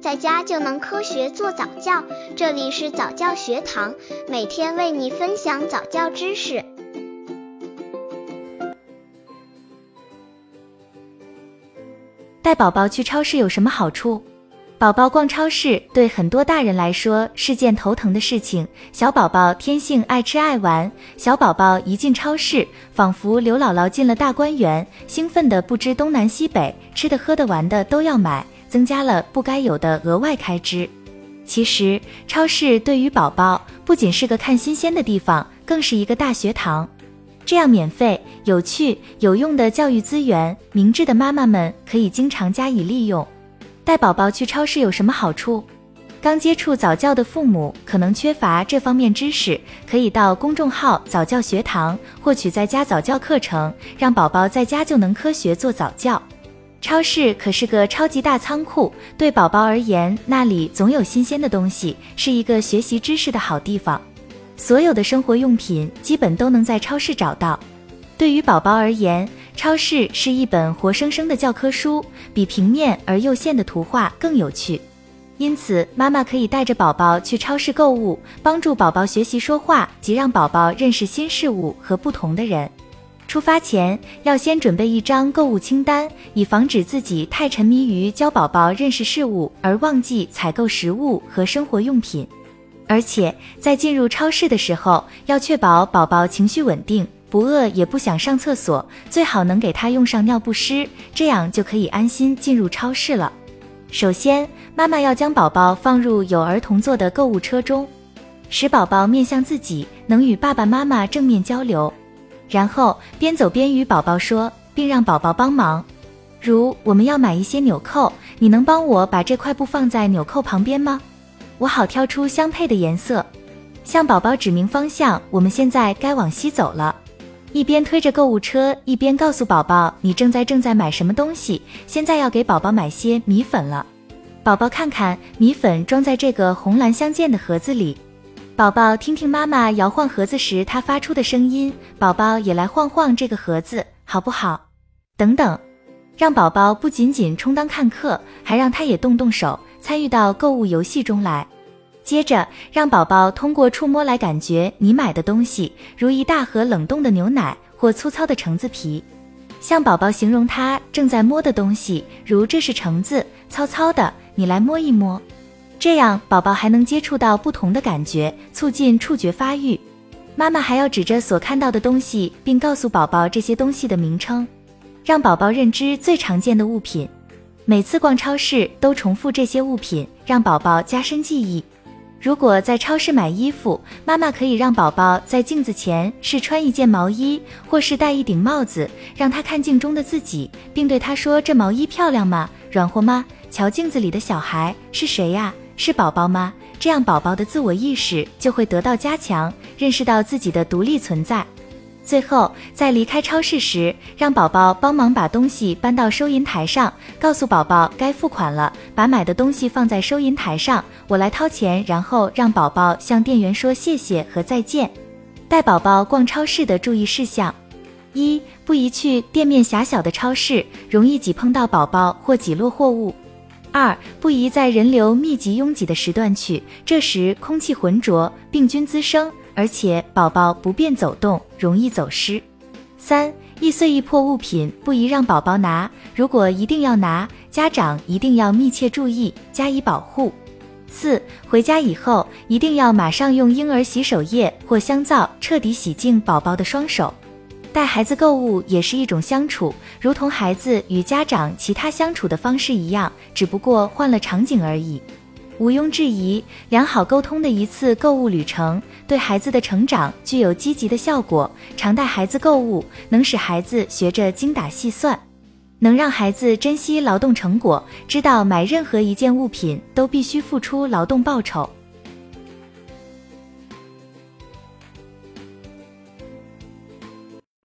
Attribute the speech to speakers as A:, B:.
A: 在家就能科学做早教。这里是早教学堂，每天为你分享早教知识。
B: 带宝宝去超市有什么好处？宝宝逛超市对很多大人来说是件头疼的事情。小宝宝天性爱吃爱玩，小宝宝一进超市，仿佛刘姥姥进了大观园，兴奋的不知东南西北，吃的喝的玩的都要买，增加了不该有的额外开支。其实，超市对于宝宝不仅是个看新鲜的地方，更是一个大学堂。这样免费、有趣、有用的教育资源，明智的妈妈们可以经常加以利用。带宝宝去超市有什么好处？刚接触早教的父母可能缺乏这方面知识，可以到公众号早教学堂获取在家早教课程，让宝宝在家就能科学做早教。超市可是个超级大仓库，对宝宝而言，那里总有新鲜的东西，是一个学习知识的好地方。所有的生活用品基本都能在超市找到。对于宝宝而言，超市是一本活生生的教科书，比平面而又现的图画更有趣。因此，妈妈可以带着宝宝去超市购物，帮助宝宝学习说话及让宝宝认识新事物和不同的人。出发前要先准备一张购物清单，以防止自己太沉迷于教宝宝认识事物而忘记采购食物和生活用品。而且，在进入超市的时候，要确保宝宝情绪稳定。不饿也不想上厕所，最好能给他用上尿不湿，这样就可以安心进入超市了。首先，妈妈要将宝宝放入有儿童座的购物车中，使宝宝面向自己，能与爸爸妈妈正面交流。然后边走边与宝宝说，并让宝宝帮忙。如我们要买一些纽扣，你能帮我把这块布放在纽扣旁边吗？我好挑出相配的颜色。向宝宝指明方向，我们现在该往西走了。一边推着购物车，一边告诉宝宝你正在正在买什么东西。现在要给宝宝买些米粉了。宝宝看看米粉装在这个红蓝相间的盒子里。宝宝听听妈妈摇晃盒子时它发出的声音。宝宝也来晃晃这个盒子，好不好？等等，让宝宝不仅仅充当看客，还让他也动动手，参与到购物游戏中来。接着，让宝宝通过触摸来感觉你买的东西，如一大盒冷冻的牛奶或粗糙的橙子皮。向宝宝形容他正在摸的东西，如这是橙子，糙糙的，你来摸一摸。这样，宝宝还能接触到不同的感觉，促进触觉发育。妈妈还要指着所看到的东西，并告诉宝宝这些东西的名称，让宝宝认知最常见的物品。每次逛超市都重复这些物品，让宝宝加深记忆。如果在超市买衣服，妈妈可以让宝宝在镜子前试穿一件毛衣，或是戴一顶帽子，让他看镜中的自己，并对他说：“这毛衣漂亮吗？软和吗？瞧镜子里的小孩是谁呀？是宝宝吗？”这样，宝宝的自我意识就会得到加强，认识到自己的独立存在。最后，在离开超市时，让宝宝帮忙把东西搬到收银台上，告诉宝宝该付款了，把买的东西放在收银台上，我来掏钱，然后让宝宝向店员说谢谢和再见。带宝宝逛超市的注意事项：一、不宜去店面狭小的超市，容易挤碰到宝宝或挤落货物；二、不宜在人流密集拥挤的时段去，这时空气浑浊，病菌滋生。而且宝宝不便走动，容易走失。三、易碎易破物品不宜让宝宝拿，如果一定要拿，家长一定要密切注意，加以保护。四、回家以后一定要马上用婴儿洗手液或香皂彻底洗净宝宝的双手。带孩子购物也是一种相处，如同孩子与家长其他相处的方式一样，只不过换了场景而已。毋庸置疑，良好沟通的一次购物旅程对孩子的成长具有积极的效果。常带孩子购物，能使孩子学着精打细算，能让孩子珍惜劳动成果，知道买任何一件物品都必须付出劳动报酬。